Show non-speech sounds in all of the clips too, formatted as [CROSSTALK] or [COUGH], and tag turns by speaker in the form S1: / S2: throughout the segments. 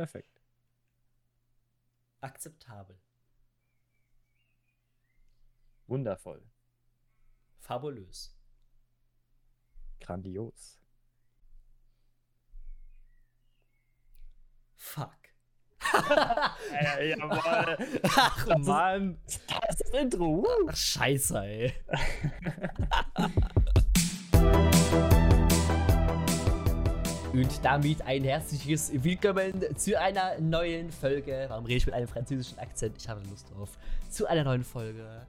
S1: Perfekt.
S2: Akzeptabel.
S1: Wundervoll.
S2: Fabulös.
S1: Grandios.
S2: Fuck.
S1: ja, [LAUGHS] jawohl.
S2: Ach,
S1: Das ist-
S2: Mann.
S1: Das ist das Intro.
S2: Ach, scheiße, ey. [LAUGHS] Und damit ein herzliches Willkommen zu einer neuen Folge. Warum rede ich mit einem französischen Akzent? Ich habe Lust drauf. Zu einer neuen Folge.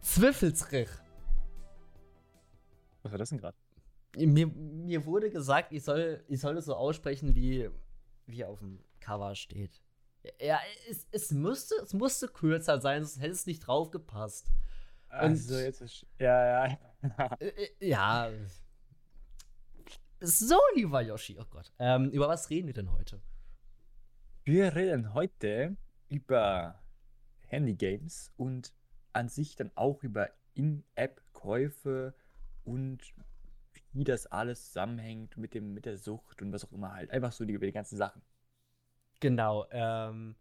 S2: Zwiffelsrich.
S1: Was war das denn gerade?
S2: Mir, mir wurde gesagt, ich soll, ich soll es so aussprechen, wie, wie auf dem Cover steht. Ja, es, es, musste, es musste kürzer sein, sonst hätte es nicht drauf gepasst.
S1: Also, jetzt ist. Ja, ja.
S2: Äh, äh, ja. So, lieber Yoshi, oh Gott. Ähm, über was reden wir denn heute?
S1: Wir reden heute über Handygames und an sich dann auch über In-App-Käufe und wie das alles zusammenhängt mit dem, mit der Sucht und was auch immer halt. Einfach so die, über die ganzen Sachen.
S2: Genau, ähm,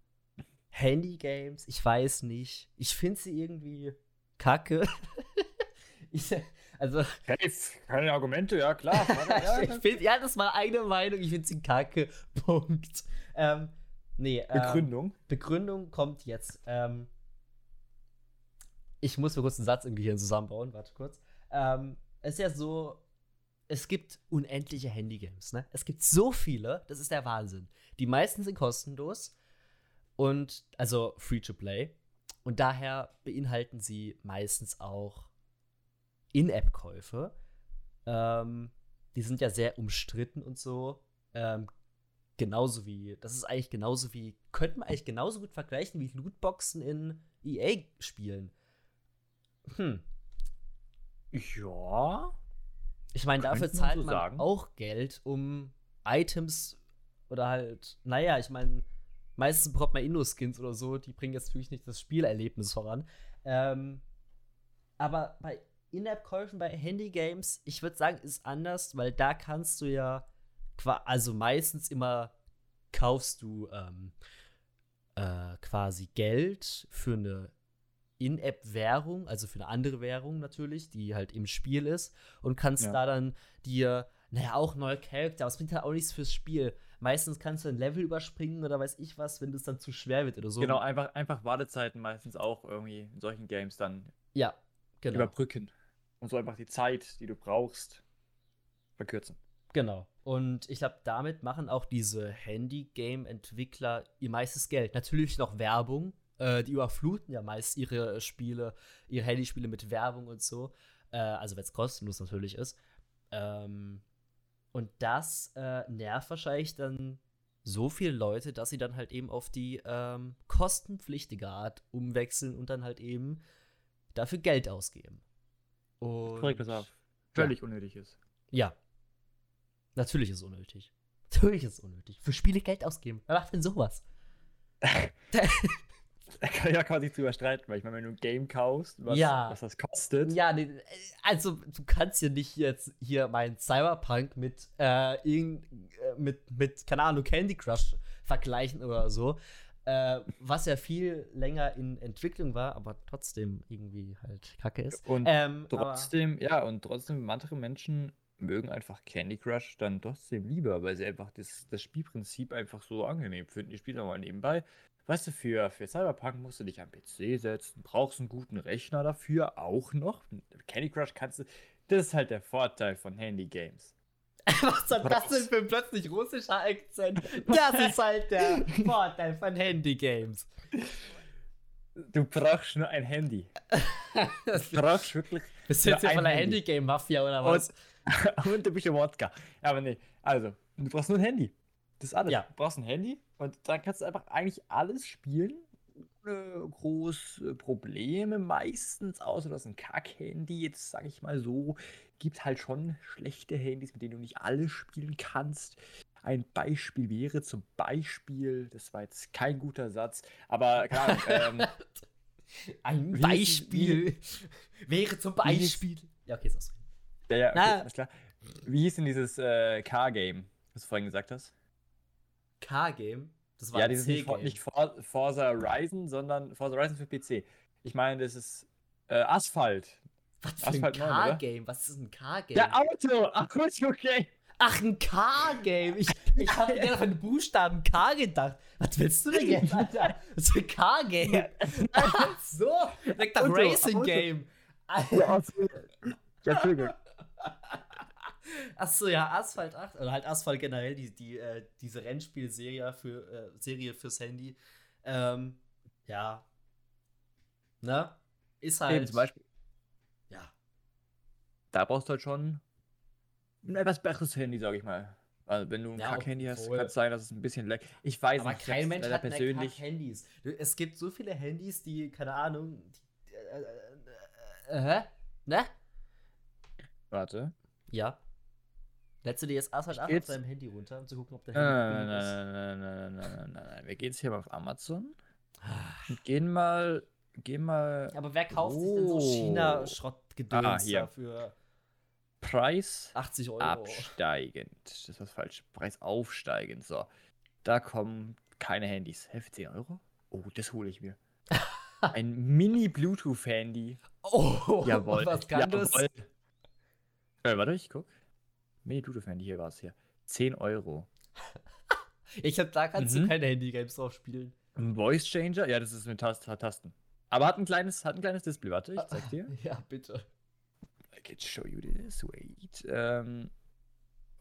S2: Handygames, ich weiß nicht. Ich finde sie irgendwie kacke. [LAUGHS] ich, also,
S1: Hey, keine Argumente, ja klar. [LAUGHS]
S2: ich find, ja, das war eine Meinung, ich finde sie kacke. Punkt. Ähm, nee, ähm,
S1: Begründung.
S2: Begründung kommt jetzt. Ähm, ich muss mir kurz einen Satz im Gehirn zusammenbauen, warte kurz. Ähm, es ist ja so, es gibt unendliche Handygames, ne? Es gibt so viele, das ist der Wahnsinn. Die meisten sind kostenlos und also free to play. Und daher beinhalten sie meistens auch In-App-Käufe. Ähm, die sind ja sehr umstritten und so. Ähm, genauso wie, das ist eigentlich genauso wie, könnte man eigentlich genauso gut vergleichen wie Lootboxen in EA-Spielen. Hm.
S1: Ja.
S2: Ich meine, dafür zahlt
S1: so
S2: man
S1: sagen.
S2: auch Geld, um Items oder halt, naja, ich meine, meistens bekommt man Inno-Skins oder so, die bringen jetzt natürlich nicht das Spielerlebnis voran. Ähm, aber bei In-App-Käufen, bei Handy-Games, ich würde sagen, ist anders, weil da kannst du ja, also meistens immer kaufst du ähm, äh, quasi Geld für eine In-App-Währung, also für eine andere Währung natürlich, die halt im Spiel ist und kannst
S1: Ja.
S2: da dann dir, naja, auch neue Charakter, aber es bringt halt auch nichts fürs Spiel. Meistens kannst du ein Level überspringen oder weiß ich was, wenn das dann zu schwer wird oder so.
S1: Genau, einfach, einfach Wartezeiten meistens auch irgendwie in solchen Games dann
S2: Ja, genau.
S1: überbrücken. Und so einfach die Zeit, die du brauchst, verkürzen.
S2: Genau. Und ich glaube, damit machen auch diese Handy-Game-Entwickler ihr meistes Geld. Natürlich noch Werbung. Äh, die überfluten ja meist ihre Spiele, ihre Handyspiele mit Werbung und so. Äh, also, wenn es kostenlos natürlich ist. Ähm, und das äh, nervt wahrscheinlich dann so viele Leute, dass sie dann halt eben auf die ähm, kostenpflichtige Art umwechseln und dann halt eben dafür Geld ausgeben. Und
S1: Korrekt, pass auf. Völlig unnötig ist.
S2: ja. Natürlich ist es unnötig. Natürlich ist es unnötig. Für Spiele Geld ausgeben. Wer macht denn sowas?
S1: Da [LAUGHS] kann ja quasi drüber streiten, weil ich meine, wenn du ein Game kaufst, was,
S2: Ja.
S1: was das kostet,
S2: ja, nee, also du kannst ja nicht jetzt hier meinen Cyberpunk mit, äh, irgend, äh, mit, mit, keine Ahnung, Candy Crush vergleichen oder so. Äh, was ja viel länger in Entwicklung war, aber trotzdem irgendwie halt kacke ist.
S1: Und
S2: ähm,
S1: trotzdem, ja, und trotzdem, manche Menschen mögen einfach Candy Crush dann trotzdem lieber, weil sie einfach das, das Spielprinzip einfach so angenehm finden. Die spielen mal nebenbei. Weißt du, für, für Cyberpunk musst du dich am PC setzen, brauchst einen guten Rechner dafür, auch noch. Candy Crush kannst du. Das ist halt der Vorteil von Handy-Games.
S2: Was hat das denn für ein plötzlich russischer Akzent? Das ist halt der Vorteil von Handy-Games.
S1: Du brauchst nur ein Handy. Du [LAUGHS] brauchst wirklich.
S2: Bist du jetzt hier von
S1: ein
S2: der
S1: Handy.
S2: Handy-Game-Mafia oder was?
S1: Und, [LAUGHS] und ein bisschen Wodka. Aber nee, also, du brauchst nur ein Handy. Das ist alles.
S2: Ja.
S1: Du brauchst ein Handy und dann kannst du einfach eigentlich alles spielen. Ohne große Probleme meistens, außer das ist ein Kack-Handy, jetzt sag ich mal so. Gibt halt schon schlechte Handys, mit denen du nicht alles spielen kannst. Ein Beispiel wäre zum Beispiel, das war jetzt kein guter Satz, aber Ahnung, ähm, [LAUGHS]
S2: Ein
S1: Wie hieß-
S2: Beispiel wäre zum
S1: hieß-
S2: Beispiel. Ja, okay, ist
S1: ja, ja, okay,
S2: Na.
S1: alles klar. Wie hieß denn dieses äh, Car-Game, was du vorhin gesagt hast?
S2: Car-Game. Das war
S1: Ja, dieses nicht, nicht For Forza Horizon, sondern Forza Horizon für PC. Ich meine, das ist äh, Asphalt.
S2: Was für ein
S1: Asphalt 9, oder?
S2: Car-Game? Was ist ein Car-Game?
S1: Ja, Auto! Ach okay.
S2: Ach, ein Car-Game. Ich, ich habe mir auf den Buchstaben K gedacht. Was willst du denn [LAUGHS] jetzt, Alter? Das ist ein Car-Game. Ach [LAUGHS] [LAUGHS] so, like das
S1: Auto,
S2: Racing-Game.
S1: Ja, Entschuldigung.
S2: Achso, ja, Asphalt 8. Oder halt Asphalt generell, die, die, äh, diese Rennspielserie für, äh, Serie fürs Handy. Ähm, ja. Ne? Ist halt.
S1: Eben, zum Beispiel. Da brauchst du halt schon ein etwas besseres Handy, sag ich mal. Also, wenn du ein
S2: Ja,
S1: Kack-Handy hast, kann es sein, dass es ein bisschen leckt. Ich weiß
S2: Aber
S1: nicht, ich
S2: kein Mensch hat
S1: persönlich.
S2: Handys. Es gibt so viele Handys, die, keine Ahnung, die, äh, äh, äh, äh, ne?
S1: Warte.
S2: Ja. Lädst du dir jetzt Asphalt 8 auf deinem Handy runter, um zu gucken, ob dein
S1: Nein,
S2: Handy
S1: nein,
S2: billig ist?
S1: nein, nein, nein, nein, nein, nein, nein. Wir gehen jetzt hier mal auf Amazon
S2: Ah.
S1: und gehen mal, gehen mal
S2: Aber wer kauft sich denn so
S1: Oh.
S2: China-Schrottgedöns
S1: Ah, hier. Preis
S2: 80 Euro?
S1: absteigend. Das was falsch. Preis aufsteigend. So. Da kommen keine Handys. Hä, für 10 Euro? Oh, das hole ich mir. [LAUGHS] Ein Mini-Bluetooth-Handy.
S2: Oh,
S1: Jawohl.
S2: was kann das?
S1: jawohl. Äh, warte, ich guck. Mini-Bluetooth-Handy, hier war es hier. 10 Euro. [LAUGHS]
S2: Ich hab, da kannst
S1: Mhm.
S2: du keine Handy-Games drauf spielen.
S1: Ein Voice Changer? Ja, das ist mit Tast Tasten. Aber hat ein kleines, hat ein kleines Display. Warte, ich zeig dir. [LAUGHS]
S2: Ja, bitte.
S1: I can show you this. Wait. Ähm,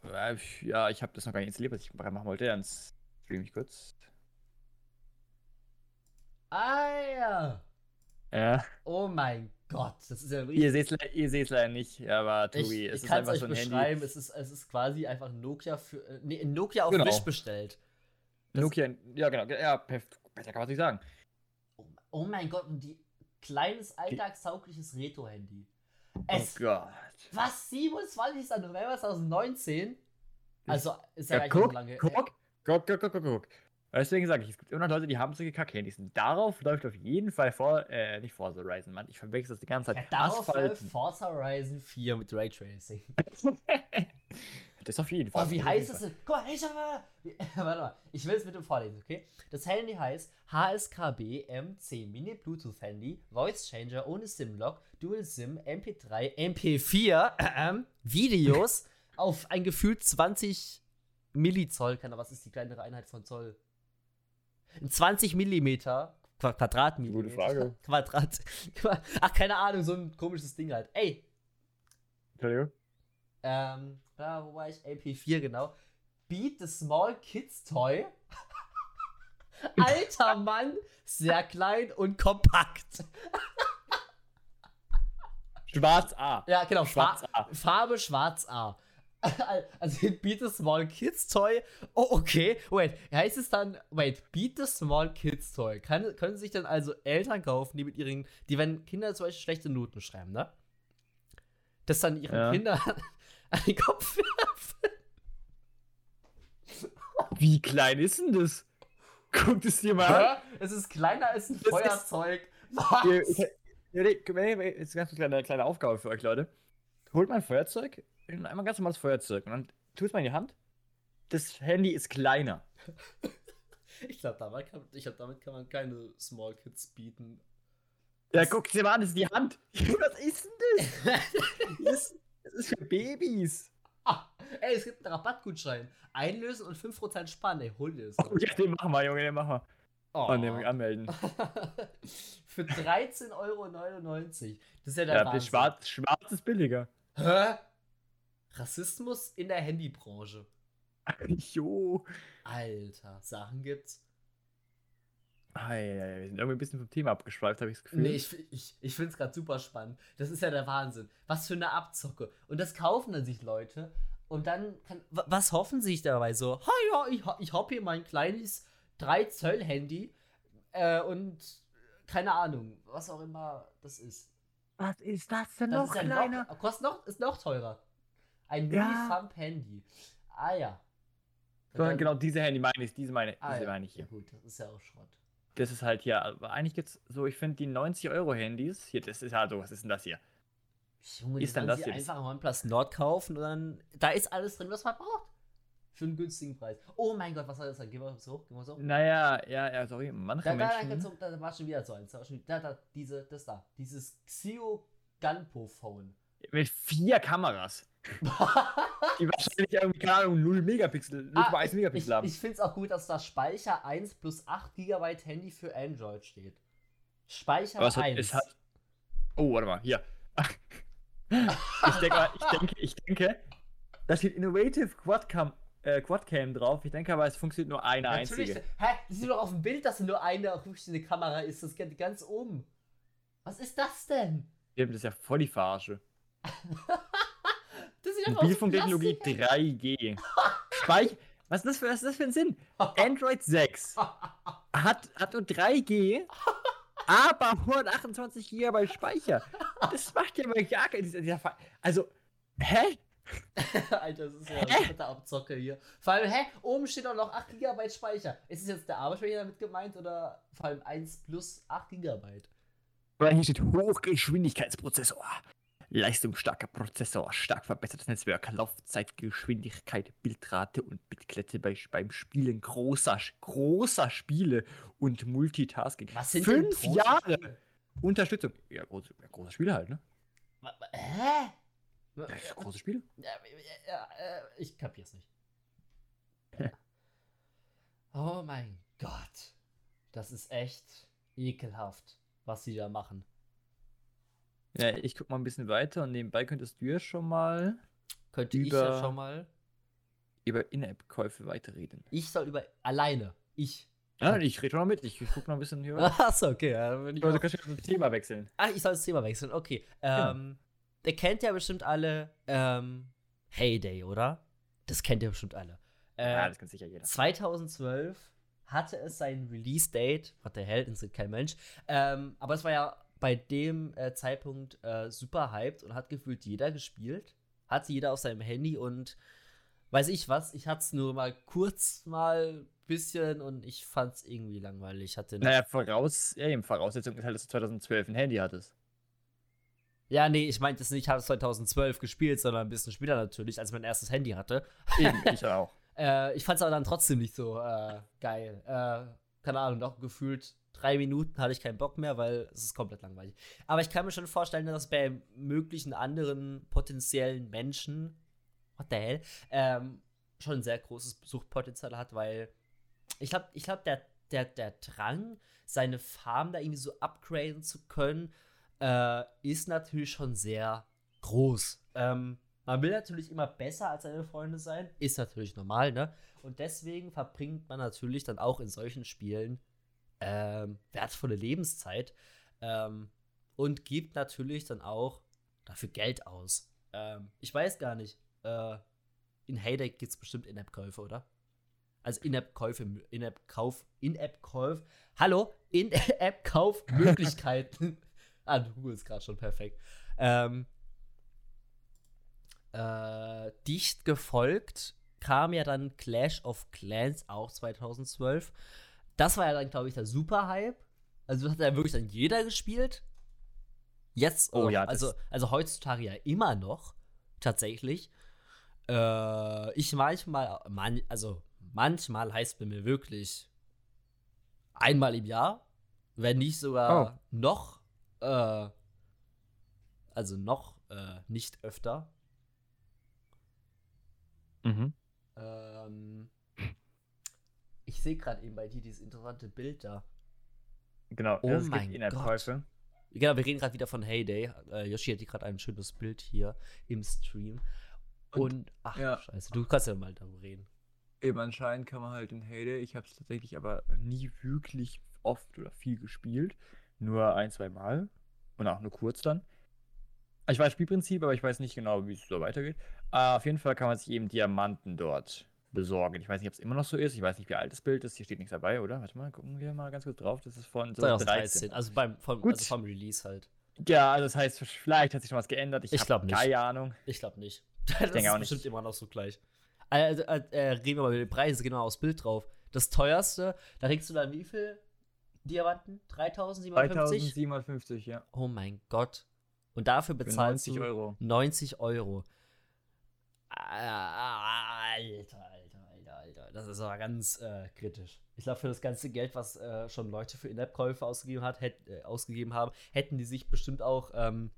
S1: äh, ja, ich habe das noch gar nicht installiert, was ich machen wollte. Dann stream ich kurz.
S2: Ah ja.
S1: Ja.
S2: Oh mein Gott, das ist ja
S1: Ihr
S2: richtig.
S1: seht es ihr seht's leider nicht, aber
S2: Ich,
S1: Tobi,
S2: ich
S1: es ist
S2: kann es
S1: einfach
S2: euch
S1: so ein
S2: beschreiben,
S1: Handy.
S2: es ist, es ist quasi einfach ein Nokia für. Äh, nee, Nokia auf
S1: Genau.
S2: Wish bestellt. das-
S1: Nokia, ja genau, ja, perfekt. besser kann man nicht sagen.
S2: Oh, oh mein Gott, und die kleines alltagstaugliches Retro-Handy.
S1: Oh
S2: Es
S1: Gott.
S2: was 27. November 2019? Also ist ja,
S1: Ja,
S2: nicht so
S1: guck,
S2: lange.
S1: guck, guck, guck, guck, guck, guck. Deswegen sage ich, es gibt immer noch Leute, die haben solche Kack-Handys. Und Darauf läuft auf jeden Fall vor, äh, nicht Forza Horizon, Mann. Ich verwechsel das die ganze
S2: Ja,
S1: Zeit.
S2: darauf läuft. Forza Horizon 4 mit Raytracing. [LAUGHS] [LAUGHS]
S1: das auf jeden Fall.
S2: Oh, wie heißt es denn? Guck mal, ich hab, [LAUGHS] warte mal, ich will es mit dem vorlesen, okay? Das Handy heißt HSKB M10 Mini Bluetooth Handy, Voice Changer ohne SIM-Lock, Dual SIM, MP3, MP4, äh, Videos [LAUGHS] auf ein gefühlt 20 Millizoll, keine Ahnung, was ist die kleinere Einheit von Zoll? Ein 20 Millimeter Qua- Quadratmillimeter.
S1: Gute Frage. [LAUGHS]
S2: Quadrat. Qua- Ach, keine Ahnung, so ein komisches Ding halt. Ey,
S1: Entschuldigung.
S2: ähm, da, wo war ich? AP4, genau. Beat the Small Kids Toy. [LAUGHS] Alter Mann, sehr klein und kompakt.
S1: Schwarz A.
S2: Ja, genau,
S1: Schwarz A.
S2: Farbe schwarz A. [LAUGHS] Also Beat the Small Kids Toy. Oh, okay. Wait, heißt es dann, wait, Beat the Small Kids Toy. Kann, können sich dann also Eltern kaufen, die mit ihren, die wenn Kinder zum Beispiel schlechte Noten schreiben, ne? Das dann ihren
S1: Ja.
S2: Kindern an den Kopf werfen.
S1: Wie klein ist denn das? Guckt es dir mal an.
S2: Es ist kleiner als ein
S1: Das ist-
S2: Feuerzeug. Was?
S1: Ja, nee, hey, Jetzt eine ganz kleine, kleine Aufgabe für euch, Leute. Holt mal ein Feuerzeug, einmal ein ganz normales Feuerzeug und dann tut es mal in die Hand. Das Handy ist kleiner.
S2: Ich glaube, damit, kann, ich glaub, damit kann man keine Small Kids bieten.
S1: Ja, guck dir mal an, das ist die Hand. [LAUGHS] Was ist denn das? [LAUGHS] Das ist, das ist für Babys.
S2: ah, ey, es gibt einen Rabattgutschein. Einlösen und 5% sparen. Ey, hol dir das.
S1: Oh, [LAUGHS] ja, den machen wir, Junge, den machen wir.
S2: Oh.
S1: Oh, den anmelden. [LAUGHS]
S2: Für 13,99 Euro. Das ist ja der
S1: Ja,
S2: Wahnsinn.
S1: schwarz, schwarz ist billiger.
S2: Hä? Rassismus in der Handybranche. [LAUGHS]
S1: Jo.
S2: Alter, Sachen gibt's.
S1: Ei, ei, ei, wir sind irgendwie ein bisschen vom Thema abgeschweift, habe ich das Gefühl.
S2: Nee, ich, ich, ich finde es gerade super spannend. Das ist ja der Wahnsinn. Was für eine Abzocke. Und das kaufen dann sich Leute. Und dann kann. wa- Was hoffen sie sich dabei so? Ha ja, ich, ich hab hier mein kleines 3-Zoll-Handy. Äh, und keine Ahnung, was auch immer das ist.
S1: Was ist das denn
S2: Das ist ja noch, kostet noch, ist noch teurer. Ein
S1: Ja.
S2: Mini-Thumb-Handy. Ah ja.
S1: So,
S2: Dann-
S1: genau, diese Handy meine ich, diese meine,
S2: ah,
S1: diese
S2: ja.
S1: meine ich
S2: Ja,
S1: hier.
S2: gut, das ist ja auch Schrott.
S1: Das ist halt hier, aber eigentlich gibt's so, ich finde die 90-Euro-Handys, hier, das ist halt so, was ist denn das hier?
S2: Junge,
S1: Ist dann das hier
S2: einfach OnePlus Nord kaufen und dann, da ist alles drin, was man braucht. Für einen günstigen Preis. Oh mein Gott, was soll das sein? Gehen wir so hoch, gehen wir so hoch.
S1: Naja, ja, ja, sorry, manche
S2: Da,
S1: Menschen.
S2: da, da, da war schon wieder so eins. Da, da, da, diese, das da. Dieses Xio Gunpo Phone.
S1: Mit vier Kameras. [LAUGHS] Die wahrscheinlich irgendwie, keine Ahnung, 0 Megapixel, 0,1
S2: Ah, ich
S1: Megapixel haben.
S2: ich finde es auch gut, dass da Speicher 1 plus 8 GB Handy für Android steht. Speicher
S1: Aber es hat,
S2: 1.
S1: es hat. Oh, warte mal, hier. [LAUGHS] ich, denke, ich, denke, ich denke, da steht Innovative Quadcam, äh, Quadcam drauf. Ich denke aber, es funktioniert nur eine
S2: Natürlich.
S1: einzige.
S2: Hä? Das sieht doch auf dem Bild, dass nur eine eine Kamera ist. Das geht ganz oben. Was ist das denn?
S1: Stimmt, Das ist ja voll die Verarsche. [LAUGHS]
S2: Das aus
S1: Mobilfunktechnologie
S2: Plastik.
S1: 3G. [LAUGHS] Speich. Was ist, das für, was ist das für ein Sinn? Android 6 hat, hat nur 3G, aber 128 GB Speicher. Das macht ja mal gar keinen. Also, hä? [LAUGHS]
S2: Alter, das ist ja
S1: Hä?
S2: ein Abzocke hier. Vor allem, hä? Oben steht auch noch 8 GB Speicher. Ist es jetzt der Arbeitsspeicher damit gemeint oder vor allem 1 plus 8 GB?
S1: Oder hier steht Hochgeschwindigkeitsprozessor. Leistungsstarker Prozessor, stark verbessertes Netzwerk, Laufzeitgeschwindigkeit, Bildrate und Bitklette bei, beim Spielen großer, großer Spiele und Multitasking.
S2: Was sind
S1: Fünf Jahre
S2: Spiele?
S1: Unterstützung. Ja, große, ja, große Spiele halt, ne?
S2: Hä?
S1: Ja, große Spiele.
S2: Ja, äh, ich kapier's nicht. [LAUGHS] oh mein Gott. Das ist echt ekelhaft, was sie da machen.
S1: Ja, ich guck mal ein bisschen weiter und nebenbei könntest du ja schon mal
S2: Könnte ich ja
S1: Über-
S2: schon mal.
S1: über In-App-Käufe weiterreden.
S2: Ich soll über. Alleine. Ich.
S1: Ja, ich rede schon noch mit. Ich, ich guck noch ein bisschen hier. [LAUGHS]
S2: Achso, okay. Ja, bin ich
S1: Also kannst du das Thema wechseln.
S2: Ach, ich soll das Thema wechseln. Okay.
S1: Genau.
S2: Ähm, Ihr kennt ja bestimmt alle ähm, Heyday, oder? Das kennt ihr bestimmt alle. Äh,
S1: ja, das kann sicher jeder.
S2: 2012 hatte es sein Release-Date. Was der Held ist kein Mensch. Ähm, aber es war ja bei dem äh, Zeitpunkt äh, super hyped und hat gefühlt jeder gespielt. Hatte jeder auf seinem Handy und weiß ich was. Ich hatte es nur mal kurz mal bisschen und ich fand es irgendwie langweilig. Hatte
S1: Naja, voraus, ja, eben, Voraussetzung ist halt, dass du 2012 ein Handy hattest.
S2: Ja, nee, ich meinte es nicht, ich habe es 2012 gespielt, sondern ein bisschen später natürlich, als ich mein erstes Handy hatte.
S1: Eben, ich [LAUGHS] auch.
S2: Äh, ich fand es aber dann trotzdem nicht so äh, geil. Äh, keine Ahnung, noch gefühlt drei Minuten hatte ich keinen Bock mehr, weil es ist komplett langweilig. Aber ich kann mir schon vorstellen, dass bei möglichen anderen potenziellen Menschen, what the hell, ähm, schon ein sehr großes Suchtpotenzial hat, weil ich glaube, ich glaub, der, der, der Drang, seine Farm da irgendwie so upgraden zu können, äh, ist natürlich schon sehr groß. Ähm, man will natürlich immer besser als seine Freunde sein, ist natürlich normal, ne? Und deswegen verbringt man natürlich dann auch in solchen Spielen ähm, wertvolle Lebenszeit ähm, und gibt natürlich dann auch dafür Geld aus. Ähm, ich weiß gar nicht, äh, in Heyday gibt es bestimmt In-App-Käufe, oder? Also In-App-Käufe, In-App-Kauf, In-App-Kauf. Hallo, In-App-Kaufmöglichkeiten. [LAUGHS] ah, du googelst gerade schon perfekt. Ähm, äh, dicht gefolgt kam ja dann Clash of Clans auch 2012. Das war ja dann, glaube ich, der Super-Hype. Also das hat ja wirklich dann jeder gespielt. Jetzt,
S1: Oh
S2: auch.
S1: ja,
S2: also, also heutzutage ja immer noch, tatsächlich. Äh, ich manchmal, man, also manchmal heißt bei mir wirklich einmal im Jahr, wenn nicht sogar
S1: Oh.
S2: noch, äh, also noch äh, nicht öfter.
S1: Mhm.
S2: Ähm, sehe gerade eben bei dir dieses interessante Bild da.
S1: Genau,
S2: Oh
S1: es gibt
S2: mein
S1: In-App-Käufe.
S2: Genau, wir reden gerade wieder von Heyday. Äh, Yoshi hat hier gerade ein schönes Bild hier im Stream. Und,
S1: Und-
S2: ach,
S1: ja.
S2: scheiße, du kannst ja mal darüber reden.
S1: Eben anscheinend kann man halt in Heyday. Ich habe es tatsächlich aber nie wirklich oft oder viel gespielt. Nur ein, zwei Mal. Und auch nur kurz dann. Ich weiß Spielprinzip, aber ich weiß nicht genau, wie es so weitergeht. Äh, auf jeden Fall kann man sich eben Diamanten dort besorgen. Ich weiß nicht, ob es immer noch so ist. Ich weiß nicht, wie alt das Bild ist. Hier steht nichts dabei, oder? Warte mal, gucken wir mal ganz kurz drauf. Das ist von
S2: 2013, also beim vom,
S1: Gut.
S2: also vom Release halt.
S1: Ja, also das heißt, vielleicht hat sich schon was geändert. Ich,
S2: Ich
S1: hab
S2: glaub nicht.
S1: Keine Ahnung.
S2: Ich glaube nicht. [LAUGHS] das
S1: denke
S2: ist
S1: auch nicht.
S2: bestimmt immer noch so gleich. Also, äh, äh, reden wir mal über die Preise, mal aufs Bild drauf. Das teuerste, da kriegst du dann wie viel Diamanten? 3750?
S1: 3750, ja.
S2: Oh mein Gott. Und dafür
S1: Für
S2: bezahlst
S1: 90
S2: du
S1: Euro.
S2: 90 Euro. Alter, das ist aber ganz äh, kritisch. Ich glaube, für das ganze Geld, was äh, schon Leute für In-App-Käufe ausgegeben, hat, hätt, äh, ausgegeben haben, hätten die sich bestimmt auch ähm,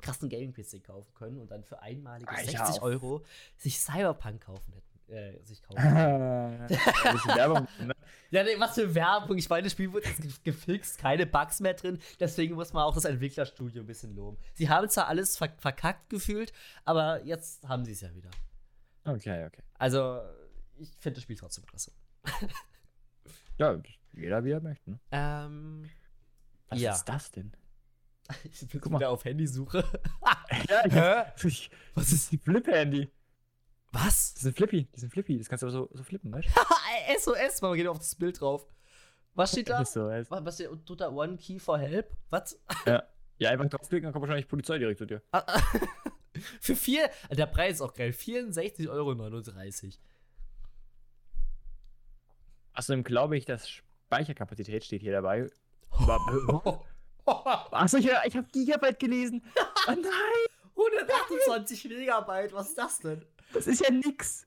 S2: krassen Gaming-PC kaufen können und dann für einmalige
S1: Ah,
S2: 60
S1: ja, auf-
S2: Euro sich Cyberpunk kaufen hätten. Äh, sich kaufen. [LAUGHS]
S1: Werbung, ne?
S2: ja, nee, was für Werbung. Ich meine, das Spiel wurde jetzt ge- gefixt, keine Bugs mehr drin. Deswegen muss man auch das Entwicklerstudio ein bisschen loben. Sie haben zwar alles ver verkackt gefühlt, aber jetzt haben sie es ja wieder.
S1: Okay, okay.
S2: Also, ich finde das Spiel trotzdem klasse. [LAUGHS]
S1: Ja, jeder wie er möchte. Ne?
S2: Ähm,
S1: Was
S2: Ja.
S1: ist das denn? [LAUGHS]
S2: ich bin
S1: Guck mal.
S2: wieder auf Handysuche. [LAUGHS]
S1: Ja, ich, was ist die Flip-Handy?
S2: Was?
S1: Die sind Flippy, die sind Flippy. Das kannst du aber so, so flippen, weißt
S2: SOS, man geht auf das Bild drauf. Was steht da?
S1: Ist so, heißt.
S2: Was was steht da One Key for Help? Was?
S1: Ja, einfach draufklicken, dann kommt wahrscheinlich Polizei direkt zu dir.
S2: Für vier, der Preis ist auch geil, 64,39 Euro.
S1: Außerdem glaube ich, dass Speicherkapazität steht hier dabei. [LAUGHS] Achso, ich, ich habe Gigabyte gelesen. [LAUGHS] Oh nein,
S2: 128 Megabyte, was ist das denn?
S1: das ist ja nix.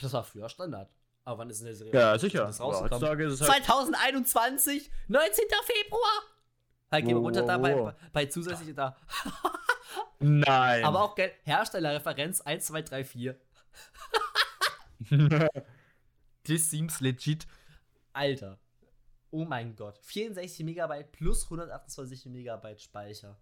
S2: Das war früher Standard. Aber wann ist denn der Serie?
S1: Ja, sicher.
S2: Das rausgekommen?
S1: ist es halt
S2: 2021, 19. Februar. Halt, gehen wir runter da bei,
S1: Oh.
S2: bei zusätzlich da. [LAUGHS]
S1: Nein.
S2: Aber auch Herstellerreferenz 1234. This seems legit. Alter. Oh mein Gott. 64 Megabyte plus 128 Megabyte Speicher.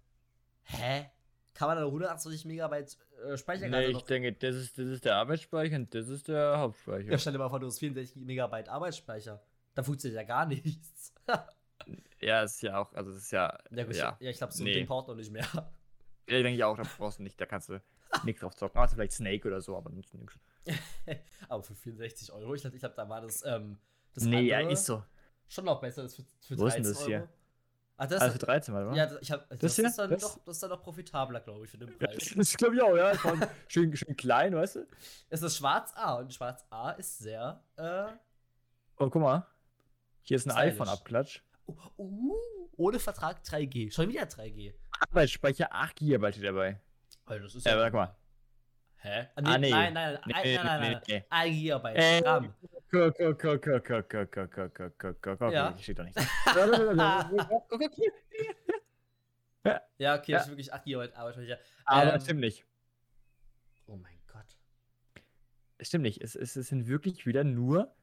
S2: Hä? Kann man da 128 Megabyte äh, Speicherkarte
S1: nee, ich
S2: noch...
S1: denke, das ist, das ist der Arbeitsspeicher und das ist der Hauptspeicher.
S2: Ja, stell dir mal vor, du hast 64 Megabyte Arbeitsspeicher. Da funktioniert ja gar nichts. [LAUGHS]
S1: Ja, ist ja auch, also das ist ja,
S2: ja, gut,
S1: ja.
S2: ja, ich glaube, so
S1: Nee.
S2: den Port noch nicht mehr.
S1: Ja, denke ich auch, da brauchst du nicht, da kannst du nichts drauf zocken. Also vielleicht Snake oder so, aber sonst nichts. [LAUGHS]
S2: Aber für 64 Euro, ich glaube, ich glaub, da war das, ähm, das
S1: Nee, ja, ist so.
S2: schon noch besser als für, für
S1: Wo ist
S2: 13
S1: denn das
S2: Euro.
S1: hier?
S2: Ah, das,
S1: Also für 13 Mal, oder?
S2: ja, das, ich hab, das,
S1: Das hier?
S2: ist dann
S1: Das?
S2: Doch, das ist dann noch profitabler, glaube ich, für den
S1: Ja,
S2: Preis. [LAUGHS]
S1: das glaube ich auch, ja. [LAUGHS] Schön, schön klein, weißt du?
S2: Es ist Schwarz A und Schwarz A ist sehr, äh,
S1: Oh, guck mal. Hier ist ein iPhone-Abklatsch.
S2: uh, uh, ohne Vertrag 3G. Schon wieder 3G.
S1: Arbeitsspeicher 8 GB dabei.
S2: Also das ist
S1: Ja, warte mal.
S2: Hä?
S1: Ah, nee, ah, nee.
S2: Nein, nein, nein,
S1: nee,
S2: nein, nein, nein,
S1: nee,
S2: nein.
S1: Nee.
S2: Gigabyte.
S1: Äh,
S2: RAM.
S1: Okay,
S2: ja.
S1: steht doch nicht.
S2: ja, okay, das ist wirklich 8 GB Arbeitsspeicher.
S1: Aber
S2: ähm,
S1: stimmt nicht.
S2: Oh mein Gott.
S1: Stimmt nicht. Es, es, es sind wirklich wieder nur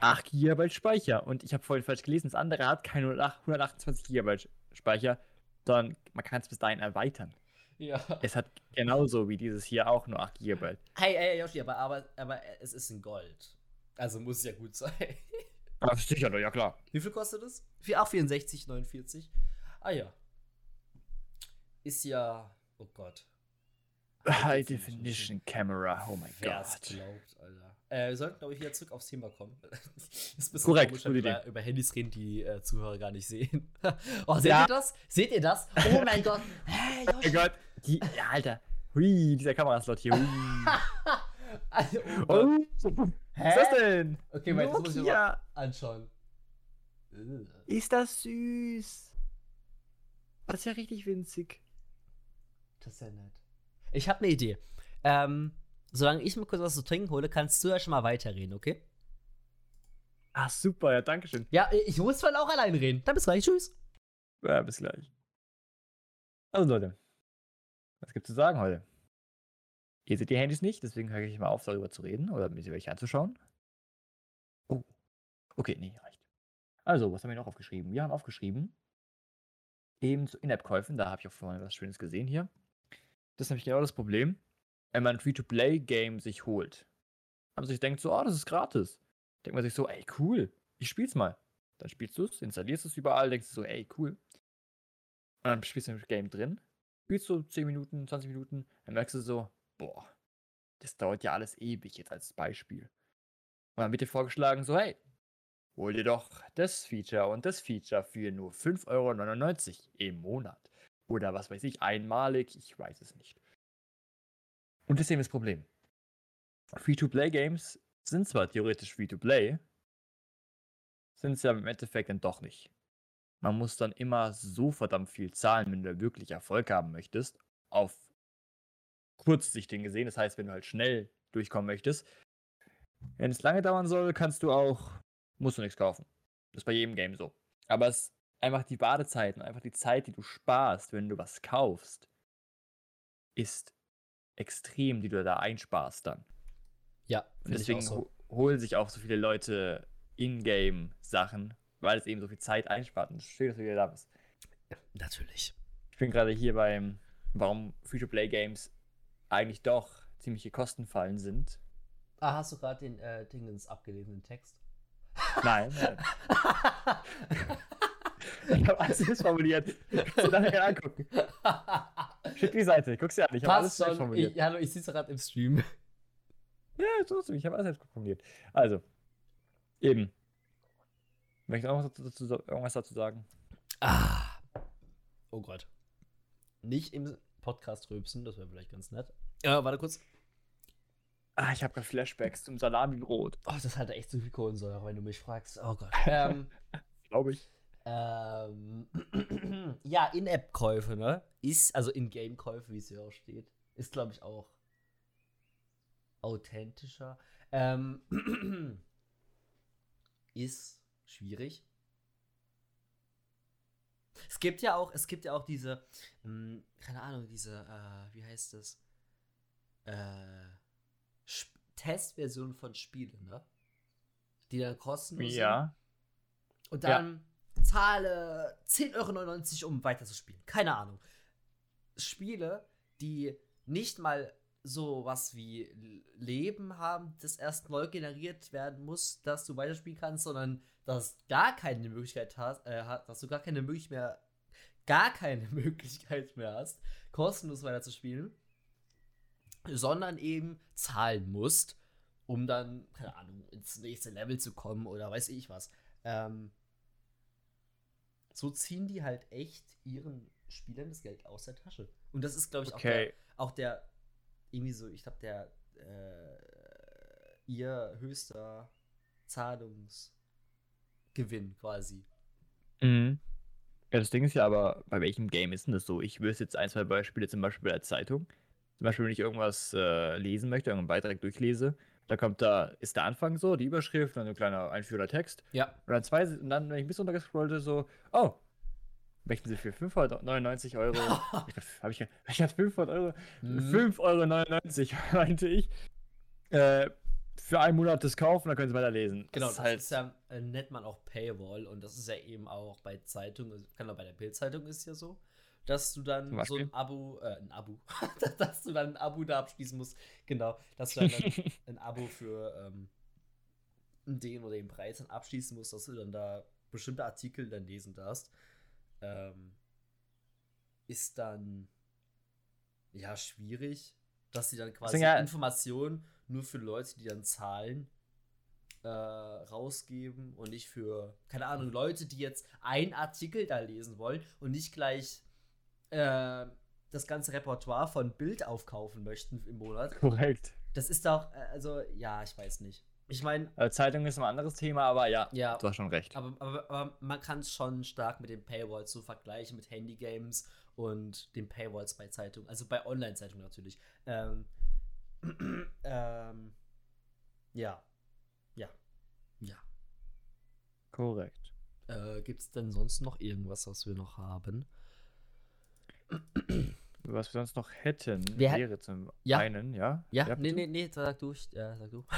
S1: 8 GB Speicher. Und ich habe vorhin falsch gelesen, das andere hat keinen 128 GB Speicher, sondern man kann es bis dahin erweitern.
S2: Ja.
S1: Es hat genauso wie dieses hier auch nur 8 GB.
S2: Hey, hey, Yoshi, aber, aber, aber es ist in Gold. Also muss ja gut sein. [LAUGHS]
S1: Ah, sicher, doch, ja klar.
S2: Wie viel kostet das? Vier- Ach, 64, 49. Ah ja. Ist ja. Oh Gott.
S1: High Definition Camera, oh mein
S2: Wer es
S1: Gott.
S2: glaubt, Alter. Äh, wir sollten, glaube ich, wieder zurück aufs Thema kommen. [LAUGHS] ist ein bisschen
S1: Korrekt,
S2: komisch, über, über Handys reden, die äh, Zuhörer gar nicht sehen. [LAUGHS] oh, seht
S1: Ja.
S2: ihr das? Seht ihr das? Oh [LAUGHS] mein Gott. Hey,
S1: Oh mein. Gott, die, ja, Alter. Hui, dieser Kameraslot hier.
S2: Also, oh.
S1: Oh, was ist das denn?
S2: Okay, wait, das muss ich mal anschauen.
S1: Ist das süß? Das ist ja richtig winzig.
S2: Das ist ja nett. Ich habe eine Idee. Ähm, solange ich mir kurz was zu trinken hole, kannst du ja schon mal weiterreden, okay?
S1: Ah, super, ja, danke schön.
S2: Ja, ich muss zwar auch allein reden. Dann bis gleich. Tschüss.
S1: Ja, bis gleich. Also Leute, was gibt's zu sagen heute? Ihr seht die Handys nicht, deswegen höre ich mal auf, darüber zu reden oder mir sie welche anzuschauen. Oh. Okay, nee, reicht. Also, was haben wir noch aufgeschrieben? Wir haben aufgeschrieben, eben zu In-App-Käufen, da habe ich auch vorhin was Schönes gesehen hier. Das ist nämlich genau das Problem, wenn man ein Free-to-Play-Game sich holt. Und sich denkt so, oh, das ist gratis. Denkt man sich so, ey, cool, ich spiel's mal. Dann spielst du es, installierst es überall, denkst du so, ey, cool. Und dann spielst du im Game drin, spielst du 10 Minuten, 20 Minuten, dann merkst du so, boah, das dauert ja alles ewig jetzt als Beispiel. Und dann wird dir vorgeschlagen, so, hey, hol dir doch das Feature und das Feature für nur 5,99 Euro im Monat. Oder was weiß ich, einmalig, ich weiß es nicht. Und das ist eben das Problem. Free-to-Play-Games sind zwar theoretisch Free-to-Play, sind es ja im Endeffekt dann doch nicht. Man muss dann immer so verdammt viel zahlen, wenn du wirklich Erfolg haben möchtest, auf Kurzsichtigen gesehen. Das heißt, wenn du halt schnell durchkommen möchtest, Wenn es lange dauern soll, kannst du auch, musst du nichts kaufen. Das ist bei jedem Game so. Aber es ist einfach die Wartezeiten, einfach die Zeit, die du sparst, wenn du was kaufst, ist extrem, die du da einsparst dann.
S2: Ja,
S1: Und
S2: ich
S1: deswegen
S2: so.
S1: ho holen sich auch so viele Leute Ingame-Sachen, weil es eben so viel Zeit einspart. Und schön, dass du wieder da bist.
S2: Natürlich.
S1: Ich bin gerade hier beim, warum Free-to-Play-Games eigentlich doch ziemliche Kostenfallen sind.
S2: Ah, hast du gerade den äh, Dingens abgelesenen Text?
S1: Nein, [LAUGHS] nein. ich habe alles missformuliert. Kannst du nachher angucken. [LAUGHS] Schick die Seite, guck's dir an. Ich
S2: Passt schon.
S1: formuliert.
S2: Ich, hallo, ich sehe es gerade im Stream.
S1: Ja, trotzdem, ich habe alles selbst formuliert. Also, eben. Möchtest du auch dazu, irgendwas dazu sagen?
S2: Ah. Oh Gott. Nicht im Podcast rülpsen, das wäre vielleicht ganz nett. Ja, warte kurz.
S1: Ah, ich habe gerade Flashbacks zum Salami-Brot.
S2: Oh, das hat echt zu viel Kohlensäure, wenn du mich fragst. Oh Gott. [LAUGHS] ähm,
S1: Glaube ich.
S2: Ähm, [CLEARS THROAT] ja, In-App-Käufe, ne? Ist, also In-Game-Käufe, wie es hier auch steht, ist, glaube ich, auch authentischer. Ähm, [CLEARS THROAT] ist schwierig. Es gibt ja auch, es gibt ja auch diese, mh, keine Ahnung, diese, äh, wie heißt das? Äh, Sp- Testversion von Spielen, ne? Die dann kostenlos sind.
S1: Ja.
S2: Und dann zahle 10,99 Euro, um weiterzuspielen. Keine Ahnung. Spiele, die nicht mal so was wie Leben haben, das erst neu generiert werden muss, dass du weiterspielen kannst, sondern dass gar keine Möglichkeit hast, äh, dass du gar keine Möglichkeit mehr, gar keine [LAUGHS] Möglichkeit mehr hast, kostenlos weiterzuspielen, sondern eben zahlen musst, um dann, keine Ahnung, ins nächste Level zu kommen oder weiß ich was. Ähm, so ziehen die halt echt ihren Spielern das Geld aus der Tasche. Und das ist, glaube ich, auch, der,
S1: Okay.
S2: auch der, irgendwie so, ich glaube, der, äh, ihr höchster Zahlungsgewinn quasi.
S1: Mhm. Ja, das Ding ist ja aber, bei welchem Game ist denn das so? Ich wüsste jetzt ein, zwei Beispiele, zum Beispiel bei der Zeitung. Zum Beispiel, wenn ich irgendwas äh, lesen möchte, irgendeinen Beitrag durchlese, da kommt da, ist der Anfang so, die Überschrift, dann ein kleiner einführender Text.
S2: Ja.
S1: Und dann zwei, und dann, wenn ich ein bisschen runtergescrollte, so, oh, möchten Sie für 599 Euro, [LAUGHS] ich habe ich, ich hatte 500 Euro,
S2: Mhm.
S1: 5,99 Euro, [LAUGHS] meinte ich, äh, für einen Monat das kaufen, dann können Sie weiterlesen.
S2: Genau,
S1: das
S2: das
S1: ist halt,
S2: ist ja, äh, nennt man auch Paywall und das ist ja eben auch bei Zeitungen, also, genau, bei der Bildzeitung ist ja so, dass du dann so ein Abo, äh, ein Abo, [LAUGHS] dass du dann ein Abo da abschließen musst, genau, dass du dann, dann [LAUGHS] ein Abo für ähm, den oder den Preis dann abschließen musst, dass du dann da bestimmte Artikel dann lesen darfst, ähm, ist dann ja schwierig, dass sie dann quasi
S1: ja-
S2: Informationen nur für Leute, die dann zahlen, äh, rausgeben und nicht für, keine Ahnung, Leute, die jetzt einen Artikel da lesen wollen und nicht gleich äh, das ganze Repertoire von Bild aufkaufen möchten im Monat.
S1: korrekt.
S2: Das ist doch, äh, also, ja, ich weiß nicht. Ich meine,
S1: Also Zeitung ist ein anderes Thema, aber ja,
S2: ja,
S1: du hast schon recht.
S2: aber, aber, aber man kann es schon stark mit den Paywalls so vergleichen, mit Handygames und den Paywalls bei Zeitungen, also bei Online-Zeitungen natürlich. Ähm, [CLEARS THROAT] ähm, ja. Ja. Ja.
S1: Korrekt.
S2: Äh, Gibt es denn sonst noch irgendwas, was wir noch haben?
S1: Was wir sonst noch hätten,
S2: Wir
S1: wäre zum
S2: Ja.
S1: einen, ja?
S2: Ja, nee,
S1: bitte?
S2: nee, nee, sag du. Ich, ja, sag du. [LAUGHS]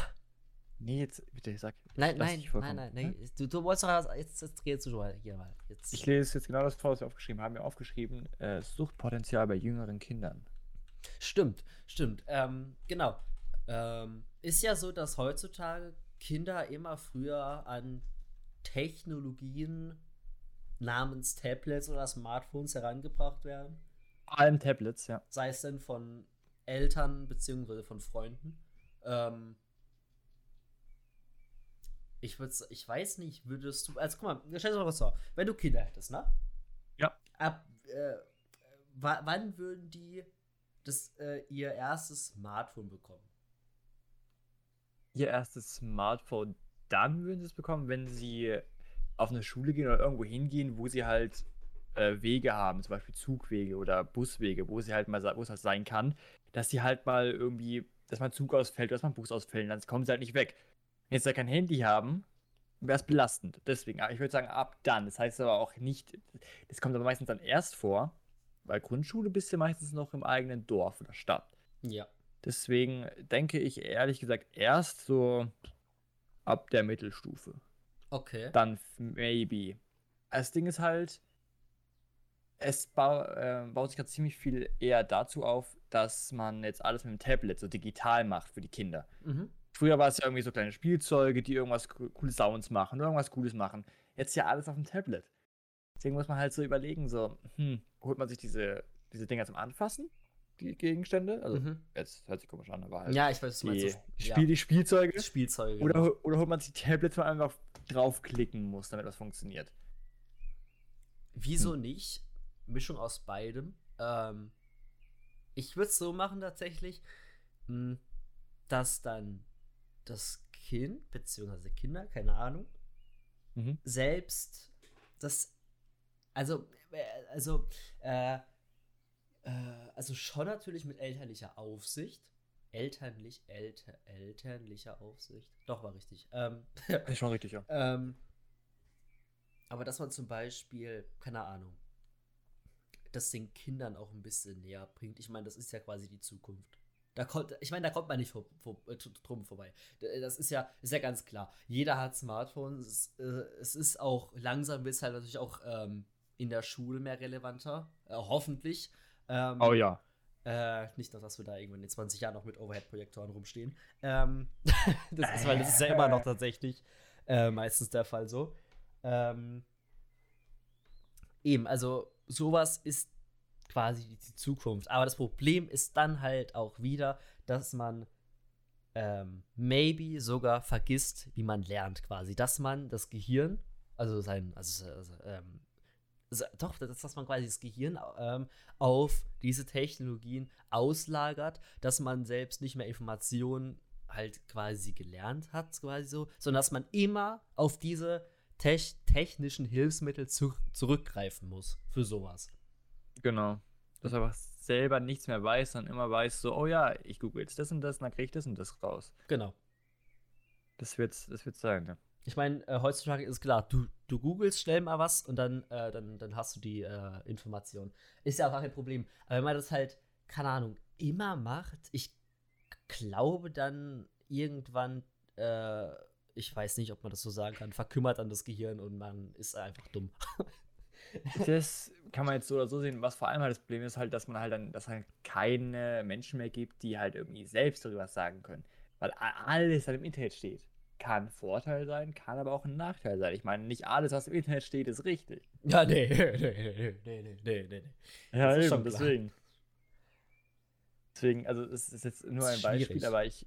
S1: Nee, jetzt, bitte, sag.
S2: Nein, nein, nein,
S1: ne?
S2: nein, nein. Du, du wolltest doch jetzt, jetzt redest du schon mal hier mal. Jetzt.
S1: Ich lese jetzt genau das vor, was wir aufgeschrieben haben. Wir haben aufgeschrieben, äh, Suchtpotenzial bei jüngeren Kindern.
S2: Stimmt, stimmt. Ähm, genau. Ähm, ist ja so, dass heutzutage Kinder immer früher an Technologien namens Tablets oder Smartphones herangebracht werden.
S1: Vor allem Tablets, ja.
S2: Sei es denn von Eltern beziehungsweise von Freunden. Ähm, ich würde, ich weiß nicht, würdest du, also guck mal, stell dir mal was vor, wenn du Kinder hättest, ne?
S1: Ja.
S2: Ab, äh, wa- wann würden die das, äh, ihr erstes Smartphone bekommen?
S1: Ihr erstes Smartphone, dann würden sie es bekommen, wenn sie auf eine Schule gehen oder irgendwo hingehen, wo sie halt äh, Wege haben, zum Beispiel Zugwege oder Buswege, wo sie halt mal, wo es halt sein kann, dass sie halt mal irgendwie, dass mal ein Zug ausfällt, dass mal ein Bus ausfällt, dann kommen sie halt nicht weg. jetzt ja kein Handy haben, wäre es belastend. Deswegen, ich würde sagen, ab dann. Das heißt aber auch nicht, das kommt aber meistens dann erst vor, weil Grundschule bist du meistens noch im eigenen Dorf oder Stadt.
S2: Ja.
S1: Deswegen denke ich ehrlich gesagt erst so ab der Mittelstufe.
S2: Okay.
S1: Dann maybe. Das Ding ist halt, es bau, äh, baut sich gerade ziemlich viel eher dazu auf, dass man jetzt alles mit dem Tablet so digital macht für die Kinder.
S2: Mhm.
S1: Früher war es ja irgendwie so kleine Spielzeuge, die irgendwas co- coole Sounds machen oder irgendwas Cooles machen. Jetzt ja alles auf dem Tablet. Deswegen muss man halt so überlegen, so, hm, holt man sich diese, diese Dinger zum Anfassen, Gegenstände? Also,
S2: Mhm.
S1: jetzt hört sich komisch an, aber halt
S2: Ja, ich weiß, was du
S1: die,
S2: meinst. So,
S1: Spiel, die Spielzeuge.
S2: ja. Spielzeuge.
S1: Oder,
S2: genau.
S1: oder holt man sich die Tablets, wo man einfach draufklicken muss, damit das funktioniert.
S2: Wieso
S1: Hm.
S2: nicht? Mischung aus beidem. Ähm, ich würde es so machen tatsächlich, mh, dass dann das Kind, beziehungsweise Kinder, keine Ahnung,
S1: Mhm.
S2: selbst das, also, äh, also, äh, äh, also schon natürlich mit elterlicher Aufsicht. Elternlich, elter, elternlicher Aufsicht. Doch, war richtig. Ähm, [LAUGHS]
S1: Ist schon richtig, ja.
S2: ähm, aber dass man zum Beispiel, keine Ahnung, das den Kindern auch ein bisschen näher bringt. Ich meine, das ist ja quasi die Zukunft. Da kommt, ich meine, da kommt man nicht vor, vor, äh, drum vorbei. D- Das ist ja, ist ja ganz klar. Jeder hat Smartphones. Es, äh, es ist auch langsam wird es halt natürlich auch ähm, in der Schule mehr relevanter. Äh, hoffentlich. Ähm,
S1: Oh ja.
S2: äh, nicht dass wir da irgendwann in 20 Jahren noch mit Overhead-Projektoren rumstehen. Ähm, [LAUGHS] das ist, weil das ist ja immer noch tatsächlich äh, meistens der Fall so. Ähm, eben, also sowas ist quasi die Zukunft. Aber das Problem ist dann halt auch wieder, dass man ähm, maybe sogar vergisst, wie man lernt quasi. Dass man das Gehirn, also sein, also, also ähm, doch, dass, dass man quasi das Gehirn ähm, auf diese Technologien auslagert, dass man selbst nicht mehr Informationen halt quasi gelernt hat, quasi so, sondern dass man immer auf diese tech technischen Hilfsmittel zu zurückgreifen muss für sowas.
S1: Genau. Dass einfach selber nichts mehr weiß, sondern immer weiß, so, oh ja, ich google jetzt das und das und dann kriege ich das und das raus.
S2: Genau.
S1: Das wird's, das wird's sein, ne?
S2: Ich meine, äh, heutzutage ist klar, du, du googelst schnell mal was und dann, äh, dann, dann hast du die äh, Information. Ist ja auch kein Problem. Aber wenn man das halt, keine Ahnung, immer macht, ich glaube dann irgendwann, äh, ich weiß nicht, ob man das so sagen kann, verkümmert dann das Gehirn und man ist einfach dumm. [LAUGHS]
S1: Das kann man jetzt so oder so sehen. Was vor allem halt das Problem ist, halt, dass man halt dann, dass halt keine Menschen mehr gibt, die halt irgendwie selbst darüber sagen können. Weil alles dann im Internet steht. Kann ein Vorteil sein, kann aber auch ein Nachteil sein. Ich meine, nicht alles, was im Internet steht, ist richtig.
S2: Ja, nee, [LAUGHS] nee, nee, nee, nee, nee, nee.
S1: Ja,
S2: Das ist
S1: eben, deswegen. Deswegen, also es ist jetzt nur
S2: Ist
S1: ein Beispiel,
S2: schwierig.
S1: aber ich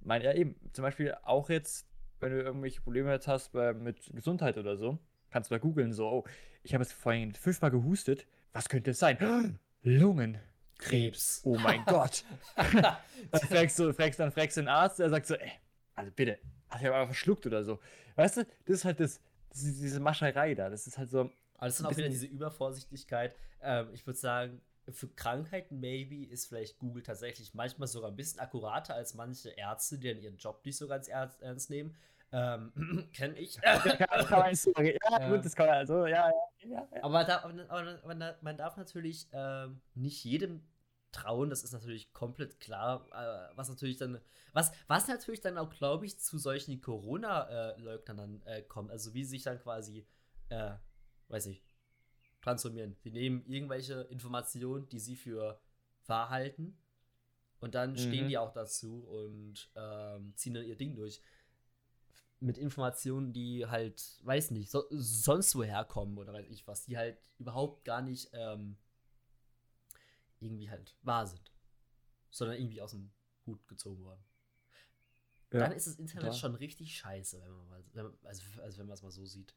S1: meine, ja eben, zum Beispiel auch jetzt, wenn du irgendwelche Probleme jetzt hast bei, mit Gesundheit oder so, kannst du da googeln, so, oh, ich habe jetzt vorhin fünfmal gehustet, was könnte es sein? [GASPS] Lungenkrebs. Oh mein [LAUGHS] Gott. [LAUGHS] dann fragst du, fragst, dann fragst du den Arzt, der sagt so, ey, also bitte, hast du einfach verschluckt oder so. Weißt du, das ist halt das, das ist diese Mascherei da, das ist halt so,
S2: Aber das ist auch wieder diese Übervorsichtigkeit. Ähm, ich würde sagen, für Krankheiten maybe ist vielleicht Google tatsächlich manchmal sogar ein bisschen akkurater als manche Ärzte, die dann ihren Job nicht so ganz ernst, nehmen. Ähm, [CLEARS THROAT] Kenne ich.
S1: kann, kann man [LAUGHS] nicht sagen. Ja,
S2: Ja.
S1: gut, das kann man also, ja, ja, ja. ja.
S2: Aber, da, aber, aber man darf natürlich ähm, nicht jedem trauen, das ist natürlich komplett klar, äh, was natürlich dann, was, was natürlich dann auch, glaube ich, zu solchen Corona-Leugnern dann äh, kommt, also wie sie sich dann quasi, äh, weiß ich, transformieren. Sie nehmen irgendwelche Informationen, die sie für wahr halten und dann stehen
S1: Mhm.
S2: die auch dazu und ähm, ziehen dann ihr Ding durch. Mit Informationen, die halt, weiß nicht, so, sonst woher kommen oder weiß ich was, die halt überhaupt gar nicht ähm, irgendwie halt wahr sind, sondern irgendwie aus dem Hut gezogen worden. Dann ist das Internet
S1: total.
S2: schon richtig scheiße, wenn man mal, wenn man, also, also wenn man es mal so sieht.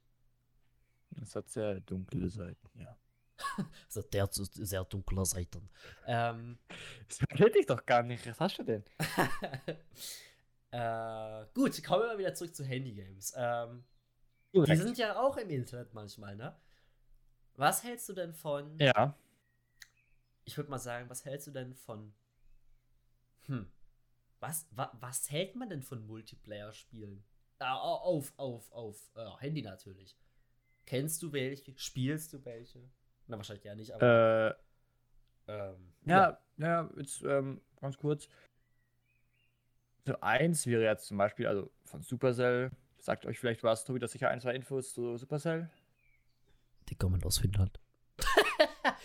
S1: Es hat sehr dunkle Seiten, ja. [LAUGHS]
S2: Also der zu sehr dunkler Seiten. Ähm,
S1: Das hätte ich doch gar nicht. Was hast du denn? [LAUGHS]
S2: äh, gut, kommen wir mal wieder zurück zu Handygames. Ähm, die sind ja auch im Internet manchmal, ne? Was hältst du denn von,
S1: Ja.
S2: Ich würde mal sagen, was hältst du denn von, hm, was, wa, was hält man denn von Multiplayer-Spielen? Äh, auf, auf, auf äh, Handy natürlich. Kennst du welche? Spielst du welche? Na, wahrscheinlich ja nicht, aber.
S1: Äh, ähm, ja, ja, ja, jetzt ähm, ganz kurz. So eins wäre jetzt zum Beispiel, also von Supercell. Sagt euch vielleicht was, Tobi, dass sicher ein, zwei Infos zu Supercell?
S2: Die kommen aus Finnland.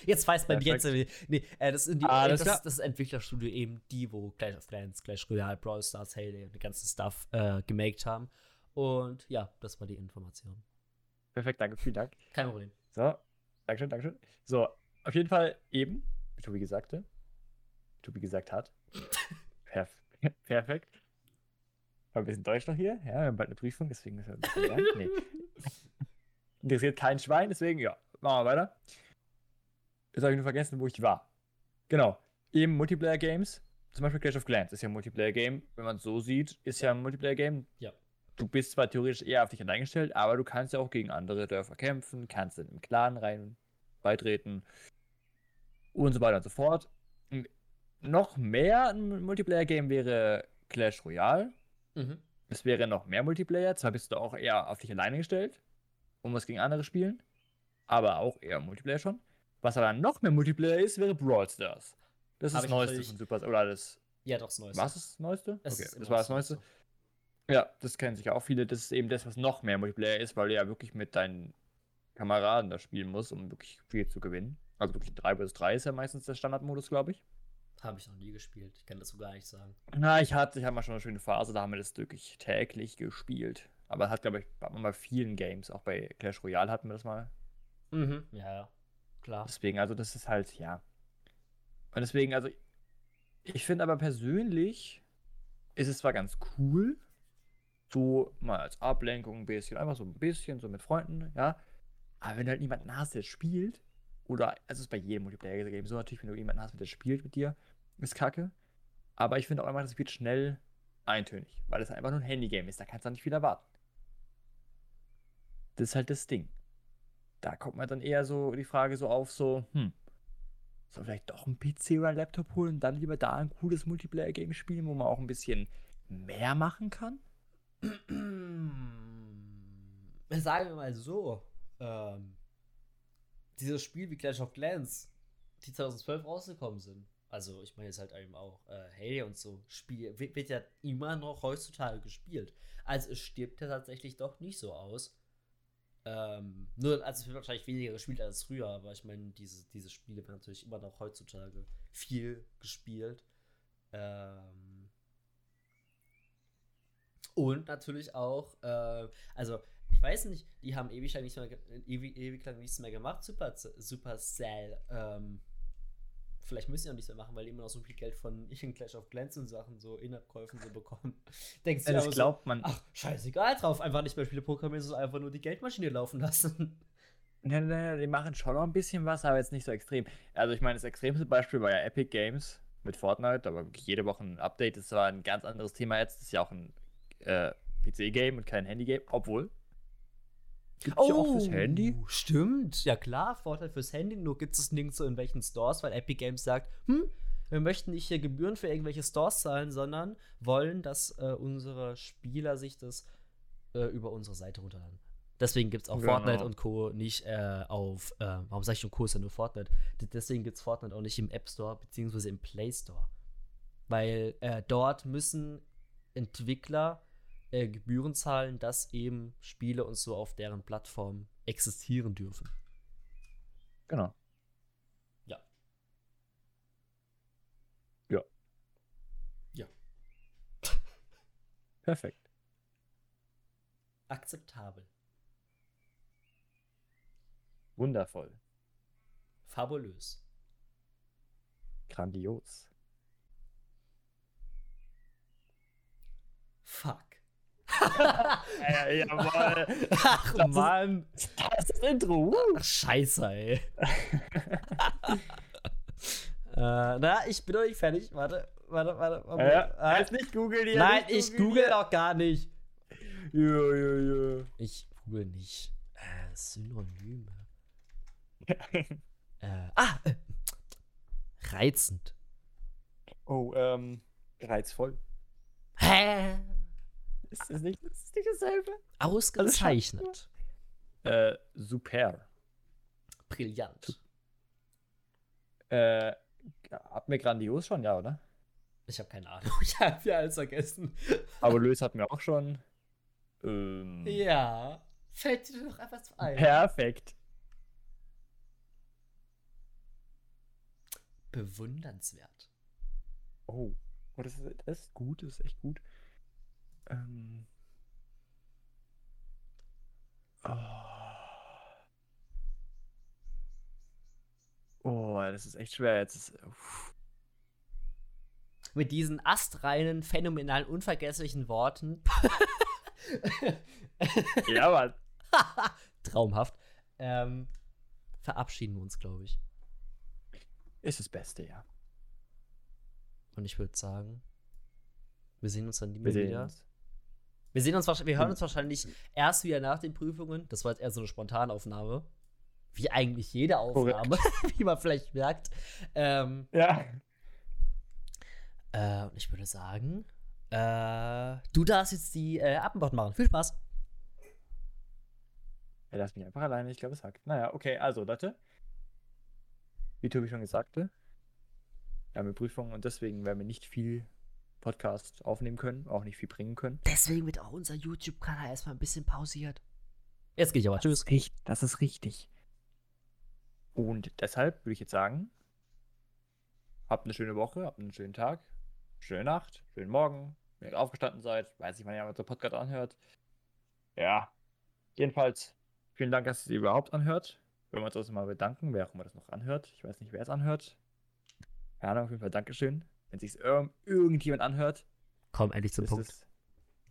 S2: Jetzt weiß man jetzt. Nee, äh, das, sind die, ah, das, das, das, ist Entwicklerstudio eben die, wo Clash of Clans, Clash Royale, Brawl Stars, Halo und den ganzen Stuff äh, gemaked haben. Und ja, das war die Information.
S1: Perfekt, danke, vielen Dank.
S2: Kein Problem.
S1: So, Dankeschön, Dankeschön. So, auf jeden Fall eben, wie Tobi gesagt, Tobi gesagt hat. [LAUGHS] Perf perfekt. War ein bisschen Deutsch noch hier. Ja, wir haben bald eine Prüfung, deswegen ist er ein bisschen [LAUGHS] lang. Nee. Interessiert kein Schwein, deswegen, ja, machen wir weiter. Jetzt habe ich nur vergessen, wo ich war. Genau. Eben Multiplayer-Games. Zum Beispiel Clash of Clans ist ja ein Multiplayer-Game. Wenn man es so sieht, ist ja ein Multiplayer-Game.
S2: Ja.
S1: Du bist zwar theoretisch eher auf dich allein gestellt, aber du kannst ja auch gegen andere Dörfer kämpfen, kannst in einen Clan rein beitreten und so weiter und so fort. Noch mehr ein Multiplayer-Game wäre Clash Royale. Mhm. Es wäre noch mehr Multiplayer. Zwar bist du auch eher auf dich alleine gestellt und was gegen andere spielen, aber auch eher Multiplayer schon. Was aber noch mehr Multiplayer ist, wäre Brawl Stars. Das ist das Neueste von Super oder das.
S2: Ja, doch das Neueste.
S1: Was ist das Neueste?
S2: Es
S1: okay, das war das Neueste. So. Ja, das kennen sich auch viele. Das ist eben das, was noch mehr Multiplayer ist, weil du ja wirklich mit deinen Kameraden da spielen musst, um wirklich viel zu gewinnen. Also wirklich 3 bis 3 ist ja meistens der Standardmodus, glaube ich.
S2: Habe ich noch nie gespielt. Ich kann das so gar nicht sagen.
S1: Na, ich hatte, ich habe mal schon eine schöne Phase, da haben wir das wirklich täglich gespielt. Aber hat, glaube ich, bei vielen Games, auch bei Clash Royale hatten wir das mal.
S2: Mhm, ja, ja. Klar.
S1: Deswegen, also das ist halt, ja. Und deswegen, also, ich finde aber persönlich ist es zwar ganz cool, so mal als Ablenkung ein bisschen, einfach so ein bisschen, so mit Freunden, ja. Aber wenn halt niemanden hast, der spielt, oder, also es ist bei jedem Multiplayer-Game so natürlich, wenn du jemanden hast, der spielt mit dir, ist kacke. Aber ich finde auch immer, das wird schnell eintönig, weil es einfach nur ein Handygame ist, da kannst du nicht viel erwarten. Das ist halt das Ding. Da kommt man dann eher so die Frage so auf, so, hm, soll vielleicht doch ein PC oder ein Laptop holen und dann lieber da ein cooles Multiplayer-Game spielen, wo man auch ein bisschen mehr machen kann? [CLEARS THROAT]
S2: Sagen wir mal so, ähm, dieses Spiel wie Clash of Clans, die 2012 rausgekommen sind, also ich meine jetzt halt eben auch äh, Hey und so, Spiel, wird, wird, ja immer noch heutzutage gespielt. Also es stirbt ja tatsächlich doch nicht so aus. Ähm, nur, also es wird wahrscheinlich weniger gespielt als früher, aber ich meine, diese, diese Spiele werden natürlich immer noch heutzutage viel gespielt. Ähm, und natürlich auch, äh, also ich weiß nicht, die haben ewig lang, nicht mehr, ewig, ewig lang nichts mehr gemacht, Super, Supercell. Ähm, vielleicht müssen sie auch nichts mehr machen, weil die immer noch so viel Geld von [LAUGHS] in Clash of Clans und Sachen, so In-App-Käufen so bekommen. [LAUGHS]
S1: Denkst du, ja, das glaubt so, man.
S2: Ach, scheißegal drauf, einfach nicht mehr Spiele programmieren, sondern einfach nur die Geldmaschine laufen lassen. [LAUGHS]
S1: Ja, ja, die machen schon noch ein bisschen was, aber jetzt nicht so extrem. Also ich meine, das extremste Beispiel war ja Epic Games mit Fortnite, aber jede Woche ein Update. Das war ein ganz anderes Thema jetzt. Das ist ja auch ein äh, PC-Game und kein Handy-Game, obwohl
S2: Gibt es oh, ja auch fürs Handy. Stimmt, ja klar, Vorteil fürs Handy, nur gibt es nirgends so in welchen Stores, weil Epic Games sagt, hm, wir möchten nicht hier Gebühren für irgendwelche Stores zahlen, sondern wollen, dass äh, unsere Spieler sich das äh, über unsere Seite runterladen. Deswegen gibt es auch genau. Fortnite und Co. nicht äh, auf, äh, warum sage ich schon Co. ist ja nur Fortnite. Deswegen gibt es Fortnite auch nicht im App Store beziehungsweise im Play Store. Weil äh, dort müssen Entwickler äh, Gebühren zahlen, dass eben Spiele und so auf deren Plattform existieren dürfen.
S1: Genau.
S2: Ja.
S1: Ja.
S2: Ja. [LAUGHS]
S1: Perfekt.
S2: Akzeptabel.
S1: Wundervoll.
S2: Fabulös.
S1: Grandios.
S2: Fuck
S1: ja, jawohl.
S2: Ach, das Mann.
S1: Ist, das ist Intro.
S2: Ach, scheiße, ey. [LAUGHS] äh, na, ich bin noch nicht fertig. Warte, warte, warte. warte.
S1: Ja, jetzt nicht googeln hier.
S2: Nein, ich google doch gar nicht.
S1: Ja, ja, ja.
S2: Ich google nicht. Äh, Synonyme. [LAUGHS] äh, ah, äh, reizend.
S1: Oh, ähm, reizvoll.
S2: Hä?
S1: Ist das nicht, ist das nicht dasselbe?
S2: Ausgezeichnet.
S1: Äh, super.
S2: Brillant.
S1: Äh, hatten wir grandios schon, ja, oder?
S2: Ich habe keine Ahnung. [LAUGHS] Ich habe ja alles vergessen.
S1: Fabulös hatten wir auch schon. Ähm,
S2: Ja. Fällt dir doch einfach so ein.
S1: Perfekt.
S2: Bewundernswert.
S1: Oh, oh das, ist, das ist gut, das ist echt gut. Ähm. Oh. oh, das ist echt schwer jetzt. Uff.
S2: Mit diesen astreinen, phänomenalen, unvergesslichen Worten. [LAUGHS]
S1: Ja, aber [LAUGHS]
S2: Traumhaft. Ähm, verabschieden wir uns, glaube ich.
S1: ist das Beste, ja.
S2: Und ich würde sagen, wir sehen uns dann nie
S1: Wir
S2: mehr wieder.
S1: uns.
S2: Wir sehen uns wahrscheinlich, wir hören uns wahrscheinlich erst wieder nach den Prüfungen. Das war jetzt eher so eine Spontanaufnahme. Wie eigentlich jede Aufnahme, [LAUGHS] wie man vielleicht merkt. Ähm,
S1: Ja.
S2: äh, und ich würde sagen, äh, du darfst jetzt die äh, Abendbord machen. Viel Spaß.
S1: Er lässt mich einfach alleine, ich glaube, es hackt. Naja, okay, also, Leute. Wie Tobi schon gesagt hat, wir haben eine Prüfung und deswegen werden wir nicht viel Podcast aufnehmen können, auch nicht viel bringen können.
S2: Deswegen wird auch unser YouTube-Kanal erstmal ein bisschen pausiert. Jetzt gehe ich aber. Tschüss.
S1: Richtig, das ist richtig. Und deshalb würde ich jetzt sagen, habt eine schöne Woche, habt einen schönen Tag, schöne Nacht, schönen Morgen, wenn ihr aufgestanden seid, weiß nicht, wann ihr unseren Podcast anhört. Ja, jedenfalls vielen Dank, dass ihr es überhaupt anhört. Würden wir uns das mal bedanken, wer auch immer das noch anhört. Ich weiß nicht, wer es anhört. Keine Ahnung, auf jeden Fall Dankeschön. Wenn sich irg irgendjemand anhört,
S2: Komm endlich zum Punkt.
S1: es.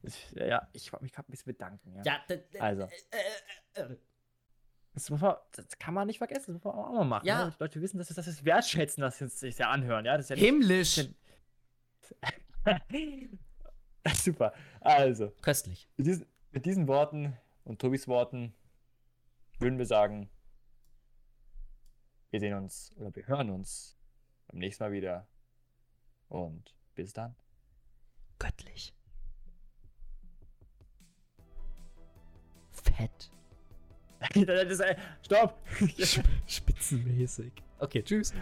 S1: Ist, ja, ich wollte mich gerade ein bisschen bedanken. Ja.
S2: Ja,
S1: Also.
S2: äh, äh, äh.
S1: Das, muss man, das kann man nicht vergessen, das muss man auch mal machen.
S2: Ja.
S1: Ne? Die Leute wissen, dass das, das wertschätzen, dass sie sich ja anhören. Ja, das ist ja
S2: Himmlisch.
S1: nicht, [LAUGHS] Super. Also,
S2: Köstlich.
S1: mit diesen, mit diesen Worten und Tobis Worten würden wir sagen, wir sehen uns oder wir hören uns beim nächsten Mal wieder. Und bis dann.
S2: Göttlich. Fett. [LAUGHS]
S1: Stopp! [LAUGHS]
S2: Spitzenmäßig. Okay, tschüss.